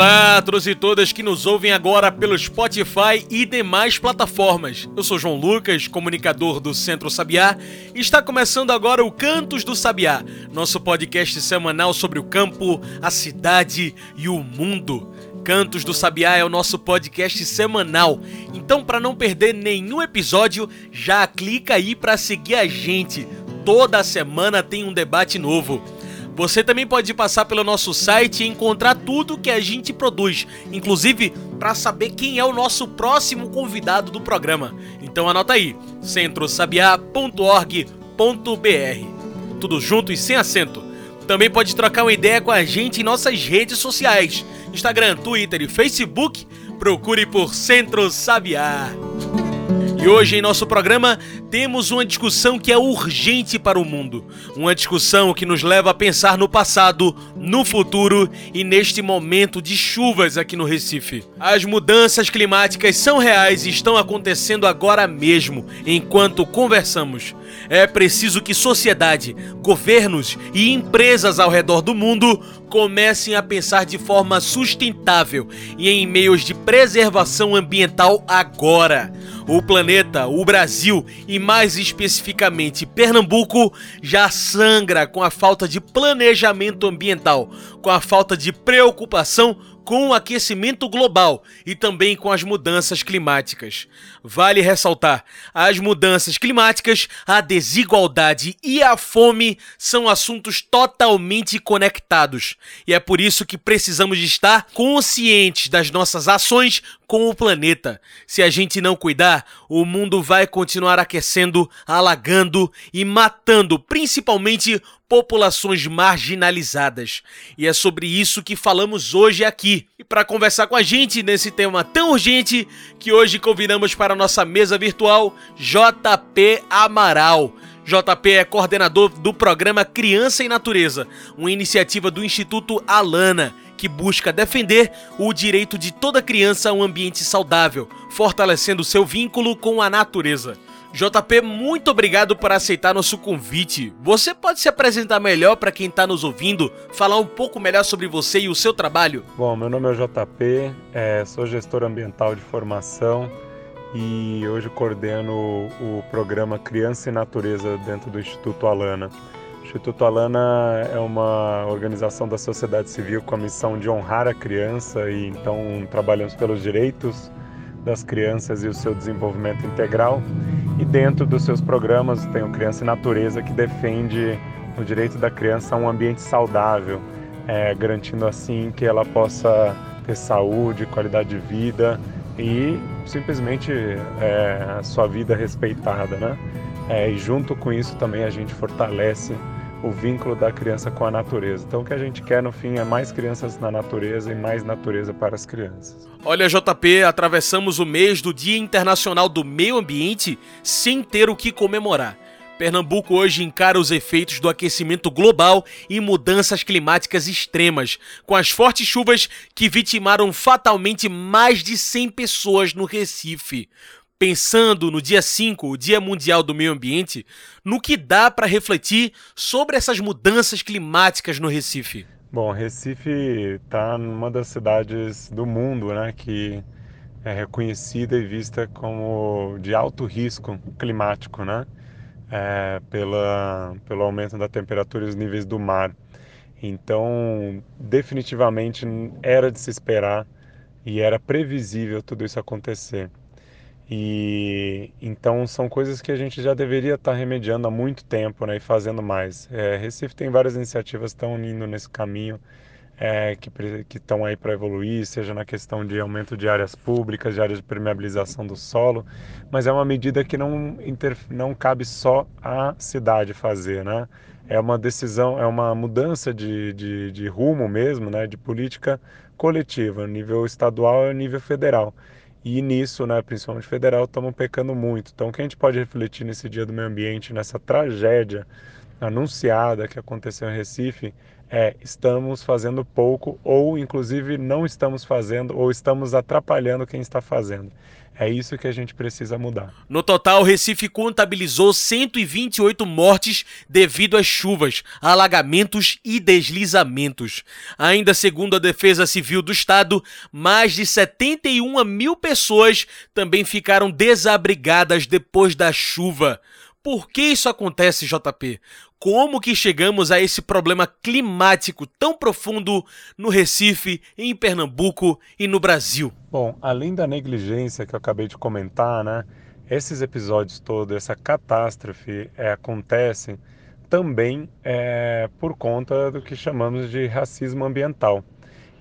Olá todos e todas que nos ouvem agora pelo Spotify e demais plataformas. Eu sou João Lucas, comunicador do Centro Sabiá, e está começando agora o Cantos do Sabiá, nosso podcast semanal sobre o campo, a cidade e o mundo. Cantos do Sabiá é o nosso podcast semanal. Então, para não perder nenhum episódio, já clica aí para seguir a gente. Toda semana tem um debate novo. Você também pode passar pelo nosso site e encontrar tudo que a gente produz, inclusive para saber quem é o nosso próximo convidado do programa. Então anota aí: centrosabiá.org.br. Tudo junto e sem acento. Também pode trocar uma ideia com a gente em nossas redes sociais: Instagram, Twitter e Facebook. Procure por Centro Sabiá. E hoje em nosso programa temos uma discussão que é urgente para o mundo. Uma discussão que nos leva a pensar no passado, no futuro e neste momento de chuvas aqui no Recife. As mudanças climáticas são reais e estão acontecendo agora mesmo, enquanto conversamos. É preciso que sociedade, governos e empresas ao redor do mundo comecem a pensar de forma sustentável e em meios de preservação ambiental agora. O planeta, o Brasil e mais especificamente Pernambuco já sangra com a falta de planejamento ambiental, com a falta de preocupação com o aquecimento global e também com as mudanças climáticas. Vale ressaltar: as mudanças climáticas, a desigualdade e a fome são assuntos totalmente conectados. E é por isso que precisamos estar conscientes das nossas ações com o planeta. Se a gente não cuidar, o mundo vai continuar aquecendo, alagando e matando principalmente populações marginalizadas. E é sobre isso que falamos hoje aqui. E para conversar com a gente nesse tema tão urgente, que hoje convidamos para a nossa mesa virtual JP Amaral. JP é coordenador do programa Criança e Natureza, uma iniciativa do Instituto Alana que busca defender o direito de toda criança a um ambiente saudável, fortalecendo seu vínculo com a natureza. JP, muito obrigado por aceitar nosso convite. Você pode se apresentar melhor para quem está nos ouvindo, falar um pouco melhor sobre você e o seu trabalho? Bom, meu nome é JP, é, sou gestor ambiental de formação e hoje coordeno o programa Criança e Natureza dentro do Instituto Alana. Instituto Alana é uma organização da sociedade civil com a missão de honrar a criança e então trabalhamos pelos direitos das crianças e o seu desenvolvimento integral. E dentro dos seus programas tem o Criança e Natureza, que defende o direito da criança a um ambiente saudável, é, garantindo assim que ela possa ter saúde, qualidade de vida e simplesmente é, a sua vida respeitada, né? É, e junto com isso também a gente fortalece o vínculo da criança com a natureza. Então, o que a gente quer no fim é mais crianças na natureza e mais natureza para as crianças. Olha, JP, atravessamos o mês do Dia Internacional do Meio Ambiente sem ter o que comemorar. Pernambuco hoje encara os efeitos do aquecimento global e mudanças climáticas extremas, com as fortes chuvas que vitimaram fatalmente mais de 100 pessoas no Recife pensando no dia 5, o Dia Mundial do Meio Ambiente, no que dá para refletir sobre essas mudanças climáticas no Recife? Bom, Recife está numa das cidades do mundo, né, que é reconhecida e vista como de alto risco climático, né, é, pela, pelo aumento da temperatura e os níveis do mar. Então, definitivamente era de se esperar e era previsível tudo isso acontecer. E então são coisas que a gente já deveria estar remediando há muito tempo né, e fazendo mais. É, Recife tem várias iniciativas que estão indo nesse caminho, é, que estão aí para evoluir, seja na questão de aumento de áreas públicas, de áreas de permeabilização do solo, mas é uma medida que não, inter, não cabe só à cidade fazer, né? É uma decisão, é uma mudança de, de, de rumo mesmo, né, de política coletiva, nível estadual e nível federal. E nisso, né, principalmente federal, estamos pecando muito. Então, o que a gente pode refletir nesse Dia do Meio Ambiente, nessa tragédia anunciada que aconteceu em Recife, é estamos fazendo pouco ou inclusive não estamos fazendo ou estamos atrapalhando quem está fazendo. É isso que a gente precisa mudar. No total, Recife contabilizou 128 mortes devido às chuvas, alagamentos e deslizamentos. Ainda segundo a Defesa Civil do Estado, mais de 71 mil pessoas também ficaram desabrigadas depois da chuva. Por que isso acontece, JP? Como que chegamos a esse problema climático tão profundo no Recife, em Pernambuco e no Brasil? Bom, além da negligência que eu acabei de comentar, né? Esses episódios todos, essa catástrofe é, acontecem também é, por conta do que chamamos de racismo ambiental.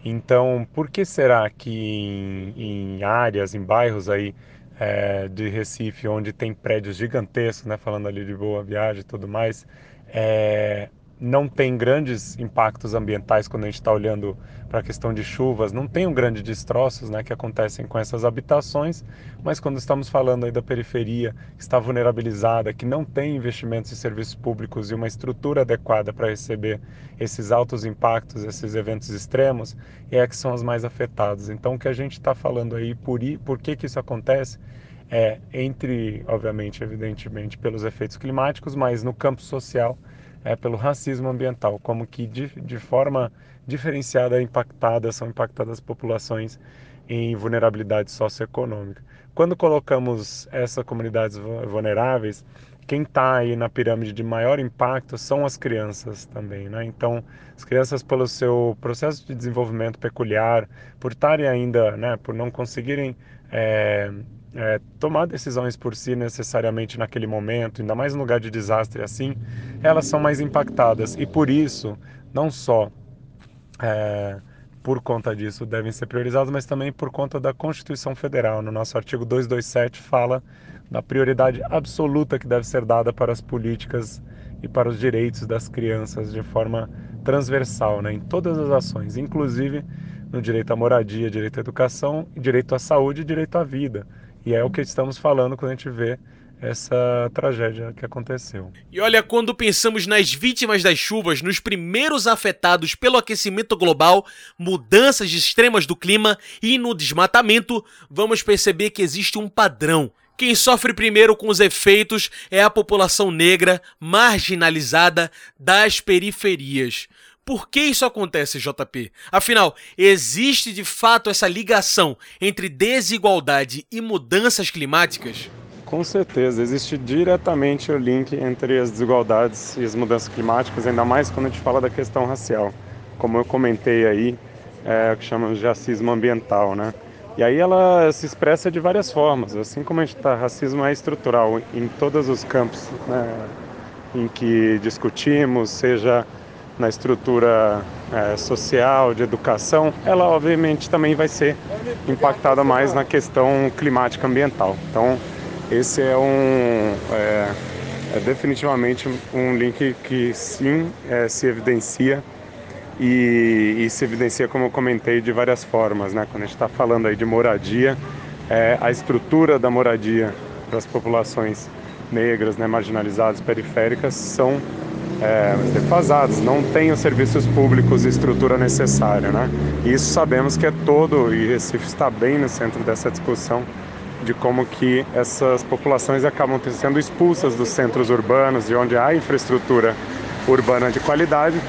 Então, por que será que em, em áreas, em bairros aí é, de Recife, onde tem prédios gigantescos, né, falando ali de Boa Viagem e tudo mais, é, não tem grandes impactos ambientais quando a gente está olhando para a questão de chuvas, não tem um grande destroços né, que acontecem com essas habitações, mas quando estamos falando aí da periferia que está vulnerabilizada, que não tem investimentos em serviços públicos e uma estrutura adequada para receber esses altos impactos, esses eventos extremos, é que são as mais afetadas. Então o que a gente está falando aí, por, por que, que isso acontece, é entre, obviamente, evidentemente, pelos efeitos climáticos, mas no campo social, é pelo racismo ambiental, como que de, de forma diferenciada impactada são impactadas populações em vulnerabilidade socioeconômica. Quando colocamos essas comunidades vulneráveis, quem está aí na pirâmide de maior impacto são as crianças também, né? Então, as crianças pelo seu processo de desenvolvimento peculiar, por estarem ainda, né, por não conseguirem é, é, tomar decisões por si necessariamente naquele momento, ainda mais no lugar de desastre assim, elas são mais impactadas e por isso, não só é, por conta disso devem ser priorizadas, mas também por conta da Constituição Federal. No nosso artigo 227 fala da prioridade absoluta que deve ser dada para as políticas e para os direitos das crianças de forma transversal, né, em todas as ações, inclusive no direito à moradia, direito à educação, direito à saúde e direito à vida. E é o que estamos falando quando a gente vê essa tragédia que aconteceu. E olha, quando pensamos nas vítimas das chuvas, nos primeiros afetados pelo aquecimento global, mudanças extremas do clima e no desmatamento, vamos perceber que existe um padrão. Quem sofre primeiro com os efeitos é a população negra marginalizada das periferias. Por que isso acontece, JP? Afinal, existe de fato essa ligação entre desigualdade e mudanças climáticas? Com certeza, existe diretamente o link entre as desigualdades e as mudanças climáticas, ainda mais quando a gente fala da questão racial. Como eu comentei aí, é o que chamamos de racismo ambiental, né? E aí ela se expressa de várias formas, assim como a gente está, racismo é estrutural em todos os campos né, em que discutimos, seja na estrutura é, social, de educação, ela obviamente também vai ser impactada mais na questão climática ambiental. Então, esse é um é, é definitivamente um link que sim é, se evidencia e, e, se evidencia, como eu comentei, de várias formas. Né? Quando a gente está falando aí de moradia, é, a estrutura da moradia das populações negras, né, marginalizadas, periféricas, são é, defasados, não têm os serviços públicos e estrutura necessária. Né? E isso sabemos que é todo, e Recife está bem no centro dessa discussão, de como que essas populações acabam sendo expulsas dos centros urbanos, de onde há infraestrutura urbana de qualidade,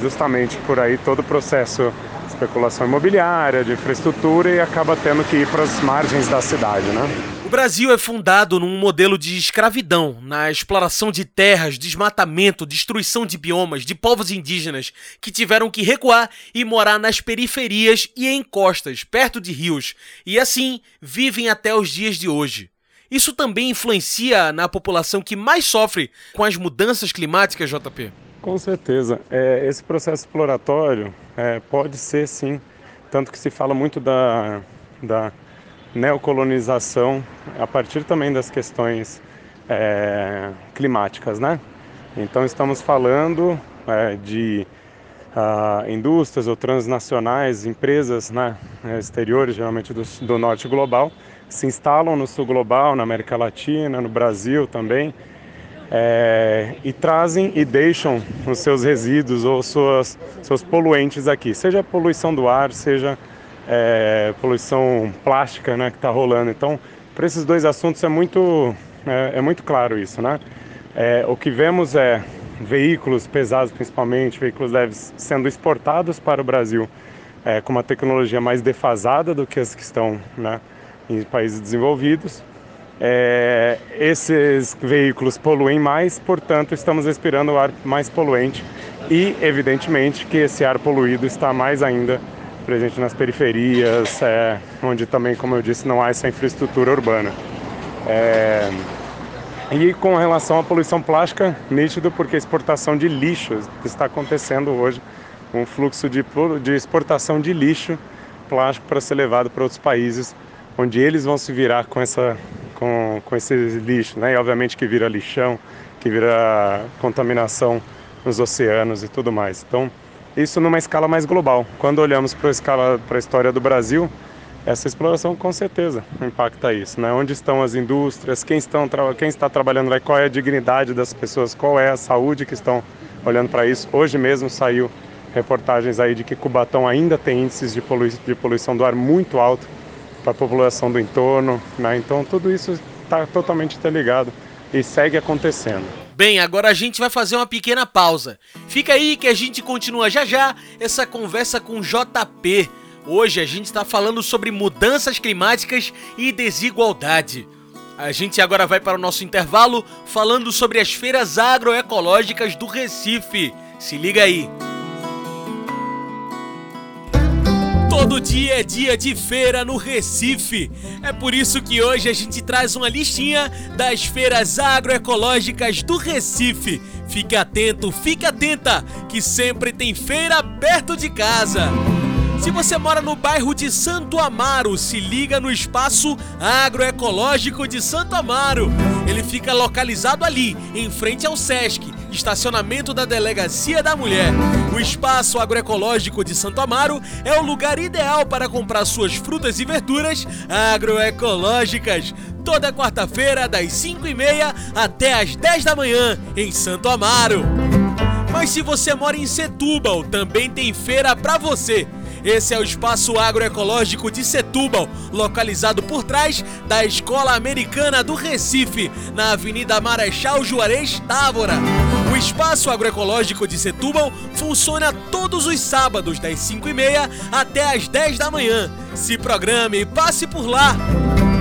justamente por aí todo o processo especulação imobiliária, de infraestrutura e acaba tendo que ir para as margens da cidade, né? O Brasil é fundado num modelo de escravidão, na exploração de terras, desmatamento, destruição de biomas, de povos indígenas que tiveram que recuar e morar nas periferias e em costas, perto de rios, e assim vivem até os dias de hoje. Isso também influencia na população que mais sofre com as mudanças climáticas, JP? Com certeza. É, esse processo exploratório é, pode ser sim, tanto que se fala muito da, da neocolonização a partir também das questões é, climáticas, né? Então estamos falando é, de uh, indústrias ou transnacionais, empresas né, exteriores, geralmente do, do norte global, se instalam no sul global, na América Latina, no Brasil também, é, e trazem e deixam os seus resíduos ou suas, seus poluentes aqui, seja poluição do ar, seja é, poluição plástica né, que está rolando. Então, para esses dois assuntos é muito, é, é muito claro isso. Né? É, o que vemos é veículos pesados, principalmente, veículos leves, sendo exportados para o Brasil é, com uma tecnologia mais defasada do que as que estão né, em países desenvolvidos. É, esses veículos poluem mais, portanto, estamos respirando o ar mais poluente e, evidentemente, que esse ar poluído está mais ainda presente nas periferias, é, onde também, como eu disse, não há essa infraestrutura urbana. É, e com relação à poluição plástica, nítido porque a exportação de lixo está acontecendo hoje, um fluxo de, de exportação de lixo plástico para ser levado para outros países, onde eles vão se virar com essa com, com esse lixo, né? E obviamente que vira lixão, que vira contaminação nos oceanos e tudo mais. Então, isso numa escala mais global. Quando olhamos para a escala para a história do Brasil, essa exploração com certeza impacta isso, né? Onde estão as indústrias, quem, estão, quem está trabalhando lá, qual é a dignidade das pessoas, qual é a saúde que estão olhando para isso. Hoje mesmo saiu reportagens aí de que Cubatão ainda tem índices de, de poluição do ar muito alto para a população do entorno, né? Então tudo isso está totalmente interligado e segue acontecendo. Bem, agora a gente vai fazer uma pequena pausa. Fica aí que a gente continua já já essa conversa com JP. Hoje a gente está falando sobre mudanças climáticas e desigualdade. A gente agora vai para o nosso intervalo falando sobre as feiras agroecológicas do Recife. Se liga aí. Todo dia é dia de feira no Recife. É por isso que hoje a gente traz uma listinha das feiras agroecológicas do Recife. Fique atento, fique atenta, que sempre tem feira perto de casa. Se você mora no bairro de Santo Amaro, se liga no espaço agroecológico de Santo Amaro. Ele fica localizado ali, em frente ao SESC, estacionamento da Delegacia da Mulher. O espaço agroecológico de Santo Amaro é o lugar ideal para comprar suas frutas e verduras agroecológicas. Toda quarta-feira, das 5 e meia até as 10 da manhã, em Santo Amaro. Mas se você mora em Setúbal, também tem feira para você. Esse é o Espaço Agroecológico de Setúbal, localizado por trás da Escola Americana do Recife, na Avenida Marechal Juarez Távora. O Espaço Agroecológico de Setúbal funciona todos os sábados, das 5h30 até as 10 da manhã. Se programe e passe por lá!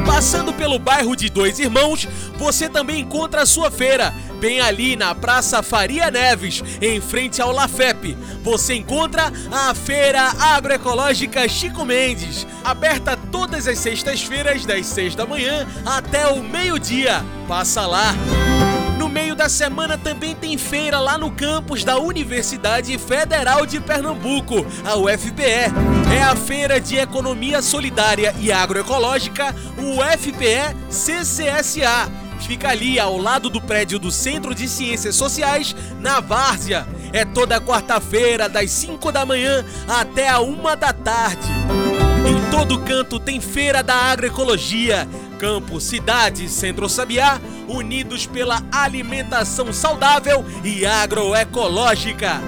Passando pelo bairro de Dois Irmãos, você também encontra a sua feira, bem ali na Praça Faria Neves, em frente ao Lafep. Você encontra a Feira Agroecológica Chico Mendes, aberta todas as sextas-feiras, das 6 da manhã até o meio-dia. Passa lá! Meio da semana também tem feira lá no campus da Universidade Federal de Pernambuco, a UFPE. É a Feira de Economia Solidária e Agroecológica, o UFPE CCSA. Fica ali ao lado do prédio do Centro de Ciências Sociais, na Várzea. É toda quarta-feira, das 5 da manhã até a 1 da tarde. Em todo canto tem Feira da Agroecologia. Campo, cidade, Centro Sabiá, unidos pela alimentação saudável e agroecológica.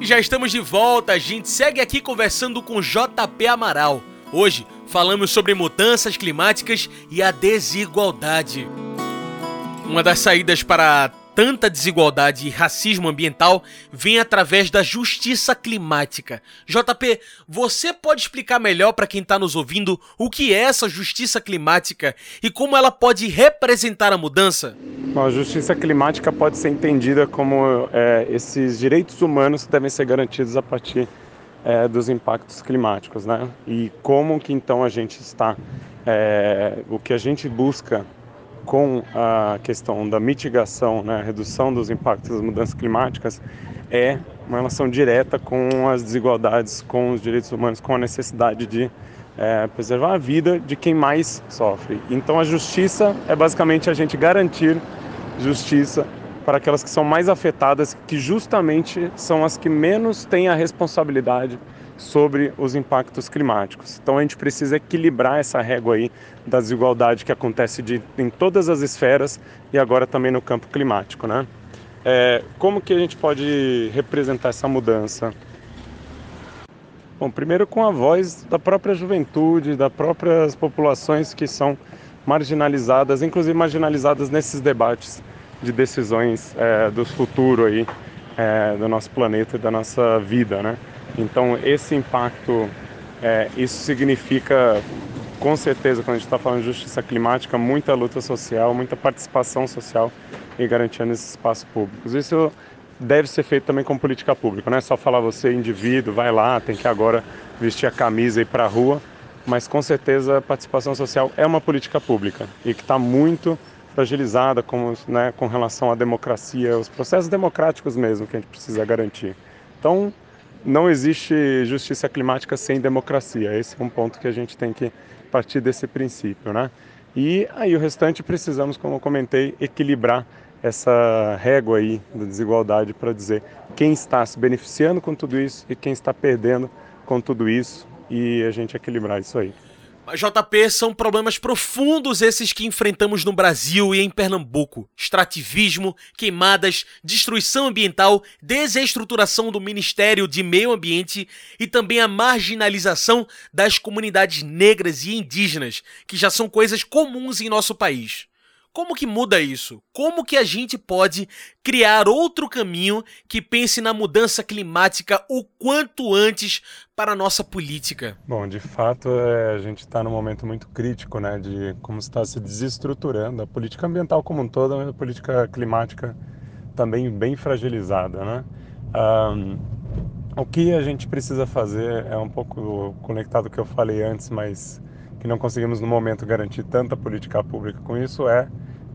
Já estamos de volta, a gente segue aqui conversando com JP Amaral. Hoje falamos sobre mudanças climáticas e a desigualdade. Uma das saídas para tanta desigualdade e racismo ambiental vem através da justiça climática. JP, você pode explicar melhor para quem está nos ouvindo o que é essa justiça climática e como ela pode representar a mudança? Bom, a justiça climática pode ser entendida como é, esses direitos humanos que devem ser garantidos a partir é, dos impactos climáticos, né? E como que então a gente está, é, o que a gente busca com a questão da mitigação, né, redução dos impactos das mudanças climáticas, é uma relação direta com as desigualdades, com os direitos humanos, com a necessidade de é, preservar a vida de quem mais sofre. Então a justiça é basicamente a gente garantir justiça para aquelas que são mais afetadas, que justamente são as que menos têm a responsabilidade sobre os impactos climáticos. Então a gente precisa equilibrar essa régua aí da desigualdade que acontece de, em todas as esferas e agora também no campo climático, né? É, como que a gente pode representar essa mudança? Bom, primeiro com a voz da própria juventude, das próprias populações que são marginalizadas, inclusive marginalizadas nesses debates de decisões é, do futuro aí é, do nosso planeta e da nossa vida, né? Então esse impacto, é, isso significa com certeza quando a gente está falando de justiça climática, muita luta social, muita participação social e garantindo esses espaços públicos. Isso deve ser feito também com política pública, não é só falar você indivíduo, vai lá, tem que agora vestir a camisa e ir para a rua, mas com certeza a participação social é uma política pública e que está muito fragilizada com, né, com relação à democracia, os processos democráticos mesmo que a gente precisa garantir. Então, não existe justiça climática sem democracia. Esse é um ponto que a gente tem que partir desse princípio, né? E aí o restante precisamos, como eu comentei, equilibrar essa régua aí da desigualdade para dizer quem está se beneficiando com tudo isso e quem está perdendo com tudo isso e a gente equilibrar isso aí. JP, são problemas profundos esses que enfrentamos no Brasil e em Pernambuco: extrativismo, queimadas, destruição ambiental, desestruturação do Ministério de Meio Ambiente e também a marginalização das comunidades negras e indígenas, que já são coisas comuns em nosso país. Como que muda isso? Como que a gente pode criar outro caminho que pense na mudança climática o quanto antes para a nossa política? Bom, de fato, é, a gente está num momento muito crítico, né, de como está se desestruturando a política ambiental como um todo, a política climática também bem fragilizada, né? Um, o que a gente precisa fazer é um pouco conectado ao que eu falei antes, mas que não conseguimos no momento garantir tanta política pública com isso é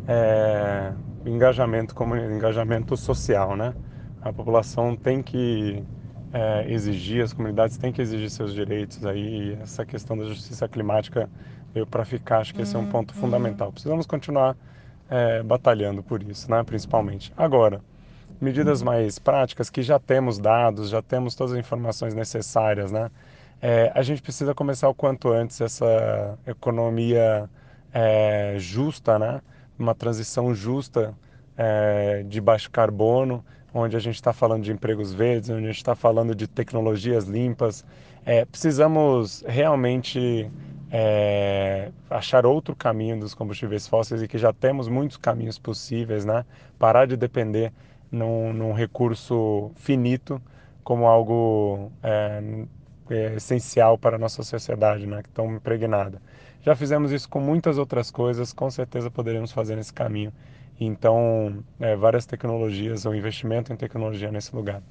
é, engajamento como engajamento social, né? A população tem que é, exigir, as comunidades têm que exigir seus direitos aí. essa questão da justiça climática veio para ficar. Acho que esse é um uhum, ponto uhum. fundamental. Precisamos continuar é, batalhando por isso, né? Principalmente. Agora, medidas mais práticas que já temos dados, já temos todas as informações necessárias, né? É, a gente precisa começar o quanto antes essa economia é, justa, né? uma transição justa é, de baixo carbono, onde a gente está falando de empregos verdes, onde a gente está falando de tecnologias limpas. É, precisamos realmente é, achar outro caminho dos combustíveis fósseis e que já temos muitos caminhos possíveis, né? Parar de depender num, num recurso finito como algo é, é, essencial para a nossa sociedade, né? Que impregnada. Já fizemos isso com muitas outras coisas, com certeza poderemos fazer nesse caminho. Então, é, várias tecnologias, o investimento em tecnologia nesse lugar.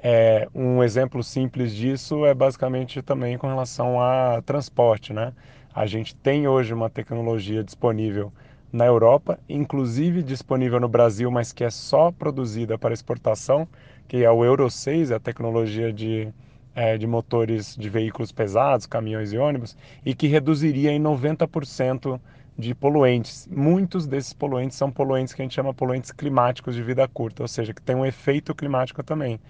É, um exemplo simples disso é basicamente também com relação a transporte, né? A gente tem hoje uma tecnologia disponível na Europa, inclusive disponível no Brasil, mas que é só produzida para exportação, que é o Euro 6, a tecnologia de é, de motores de veículos pesados, caminhões e ônibus, e que reduziria em 90% de poluentes. Muitos desses poluentes são poluentes que a gente chama poluentes climáticos de vida curta, ou seja, que tem um efeito climático também.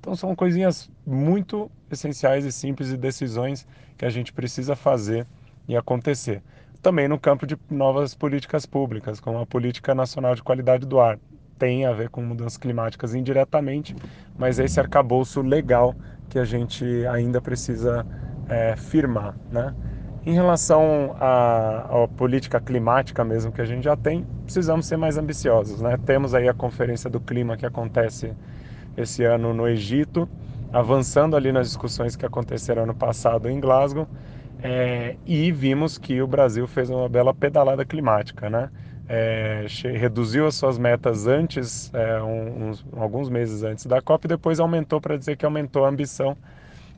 Então são coisinhas muito essenciais e simples e decisões que a gente precisa fazer e acontecer. Também no campo de novas políticas públicas, como a Política Nacional de Qualidade do Ar. Tem a ver com mudanças climáticas indiretamente, mas esse arcabouço legal que a gente ainda precisa é, firmar. Né? Em relação à, à, política climática mesmo que a gente já tem, precisamos ser mais ambiciosos. Né? Temos aí a Conferência do Clima que acontece esse ano no Egito, avançando ali nas discussões que aconteceram ano passado em Glasgow, é, e vimos que o Brasil fez uma bela pedalada climática, né? É, reduziu as suas metas antes, é, uns, alguns meses antes da COP, e depois aumentou para dizer que aumentou a ambição,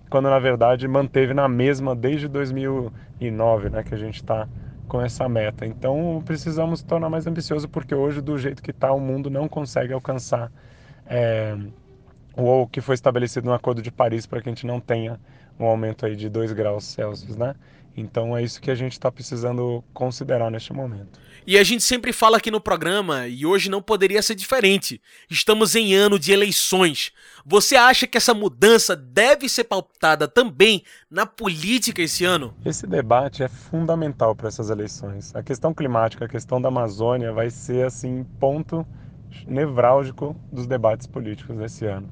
quando na verdade manteve na mesma desde 2009, né, que a gente está com essa meta. Então precisamos tornar mais ambicioso, porque hoje, do jeito que está, o mundo não consegue alcançar é, o que foi estabelecido no Acordo de Paris para que a gente não tenha um aumento aí de 2 graus Celsius, né? Então é isso que a gente está precisando considerar neste momento. E a gente sempre fala aqui no programa, e hoje não poderia ser diferente. Estamos em ano de eleições. Você acha que essa mudança deve ser pautada também na política esse ano? Esse debate é fundamental para essas eleições. A questão climática, a questão da Amazônia vai ser assim ponto nevrálgico dos debates políticos desse ano.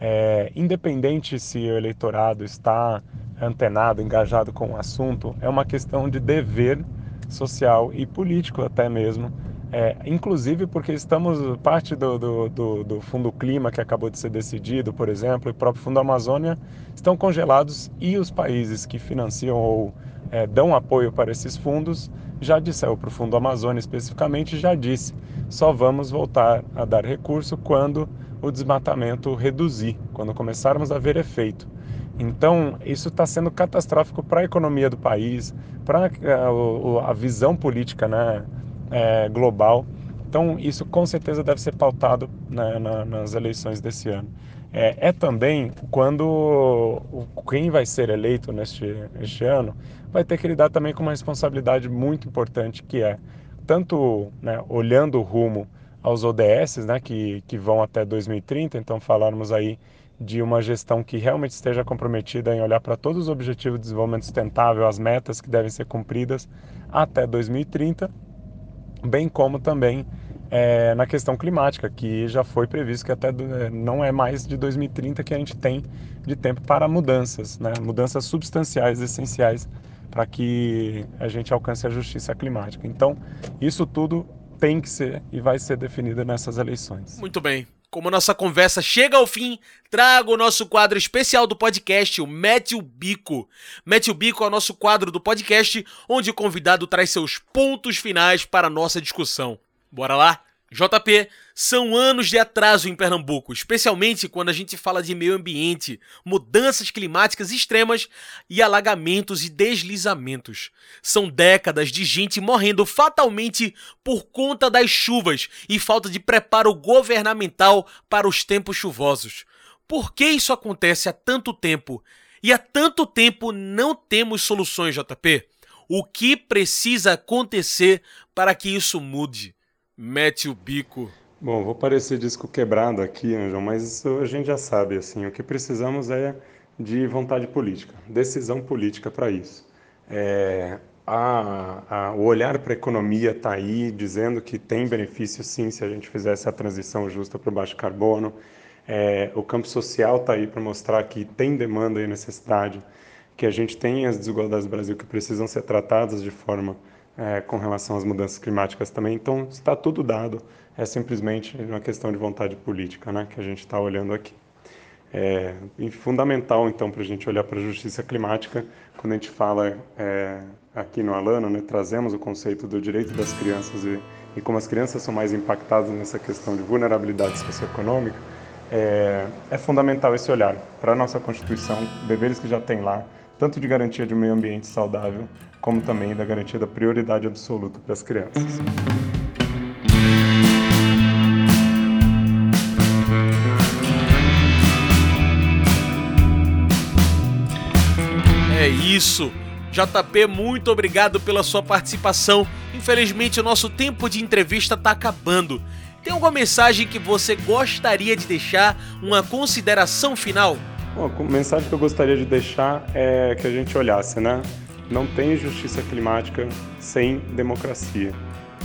É, independente se o eleitorado está antenado, engajado com o assunto, é uma questão de dever social e político até mesmo. É, inclusive porque estamos, parte do, do, do, do, Fundo Clima que acabou de ser decidido, por exemplo, e o próprio Fundo Amazônia, estão congelados e os países que financiam ou é, dão apoio para esses fundos já disseram para o Fundo Amazônia especificamente, já disse, só vamos voltar a dar recurso quando o desmatamento reduzir, quando começarmos a ver efeito. Então, isso está sendo catastrófico para a economia do país, para uh, a visão política né, é, global. Então, isso com certeza deve ser pautado né, na, nas eleições desse ano. É, é, também quando quem vai ser eleito neste, neste ano vai ter que lidar também com uma responsabilidade muito importante, que é tanto né, olhando o rumo aos ODS, né, que, que vão até 2030, então falarmos aí de uma gestão que realmente esteja comprometida em olhar para todos os objetivos de desenvolvimento sustentável, as metas que devem ser cumpridas até 2030, bem como também é, na questão climática, que já foi previsto que até é, não é mais de 2030 que a gente tem de tempo para mudanças, né? mudanças substanciais, essenciais para que a gente alcance a justiça climática. Então, isso tudo tem que ser e vai ser definido nessas eleições. Muito bem. Como nossa conversa chega ao fim, trago o nosso quadro especial do podcast, o Mete o Bico. Mete o Bico é o nosso quadro do podcast, onde o convidado traz seus pontos finais para a nossa discussão. Bora lá? JP, são anos de atraso em Pernambuco, especialmente quando a gente fala de meio ambiente, mudanças climáticas extremas e alagamentos e deslizamentos. São décadas de gente morrendo fatalmente por conta das chuvas e falta de preparo governamental para os tempos chuvosos. Por que isso acontece há tanto tempo? E há tanto tempo não temos soluções, JP? O que precisa acontecer para que isso mude? Mete o bico. Bom, vou parecer disco quebrado aqui, Anjão, mas isso a gente já sabe, assim, o que precisamos é de vontade política, decisão política para isso. É, a, a, o olhar para a economia está aí, dizendo que tem benefício sim se a gente fizesse a transição justa para o baixo carbono. É, o campo social está aí para mostrar que tem demanda e necessidade, que a gente tem as desigualdades do Brasil que precisam ser tratadas de forma é, com relação às mudanças climáticas também. Então, está tudo dado, é simplesmente uma questão de vontade política né, que a gente está olhando aqui. É fundamental, então, para a gente olhar para a justiça climática, quando a gente fala é, aqui no Alano, né, trazemos o conceito do direito das crianças e, e como as crianças são mais impactadas nessa questão de vulnerabilidade socioeconômica, é, é fundamental esse olhar para a nossa Constituição, deveres que já tem lá, tanto de garantia de um meio ambiente saudável, como também da garantia da prioridade absoluta para as crianças. É isso. JP, muito obrigado pela sua participação. Infelizmente, o nosso tempo de entrevista está acabando. Tem alguma mensagem que você gostaria de deixar? Uma consideração final? Bom, a mensagem que eu gostaria de deixar é que a gente olhasse, né? Não tem justiça climática sem democracia.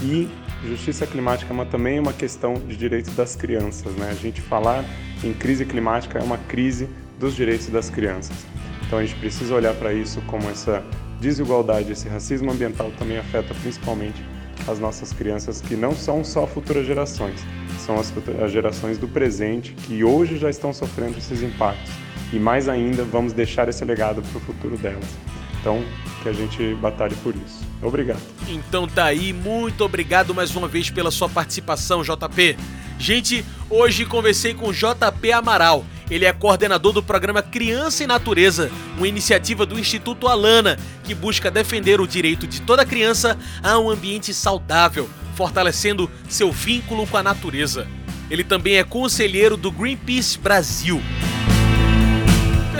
E justiça climática é uma, também é uma questão de direitos das crianças. Né? A gente falar em crise climática é uma crise dos direitos das crianças. Então a gente precisa olhar para isso como essa desigualdade, esse racismo ambiental também afeta principalmente as nossas crianças, que não são só futuras gerações, são as, as gerações do presente que hoje já estão sofrendo esses impactos. E mais ainda, vamos deixar esse legado para o futuro delas. Então, que a gente batalhe por isso. Obrigado. Então tá aí, muito obrigado mais uma vez pela sua participação, JP. Gente, hoje conversei com JP Amaral. Ele é coordenador do programa Criança e Natureza, uma iniciativa do Instituto Alana, que busca defender o direito de toda criança a um ambiente saudável, fortalecendo seu vínculo com a natureza. Ele também é conselheiro do Greenpeace Brasil.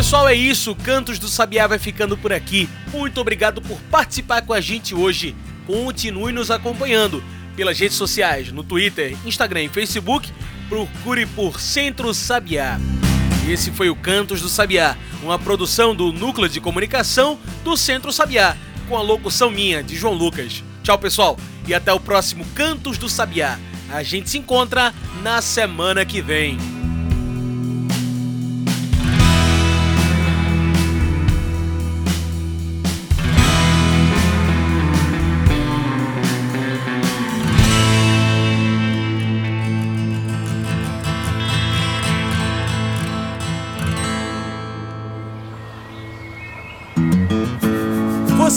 Pessoal, é isso. Cantos do Sabiá vai ficando por aqui. Muito obrigado por participar com a gente hoje. Continue nos acompanhando pelas redes sociais, no Twitter, Instagram e Facebook. Procure por Centro Sabiá. Esse foi o Cantos do Sabiá, uma produção do Núcleo de Comunicação do Centro Sabiá, com a locução minha, de João Lucas. Tchau, pessoal, e até o próximo Cantos do Sabiá. A gente se encontra na semana que vem.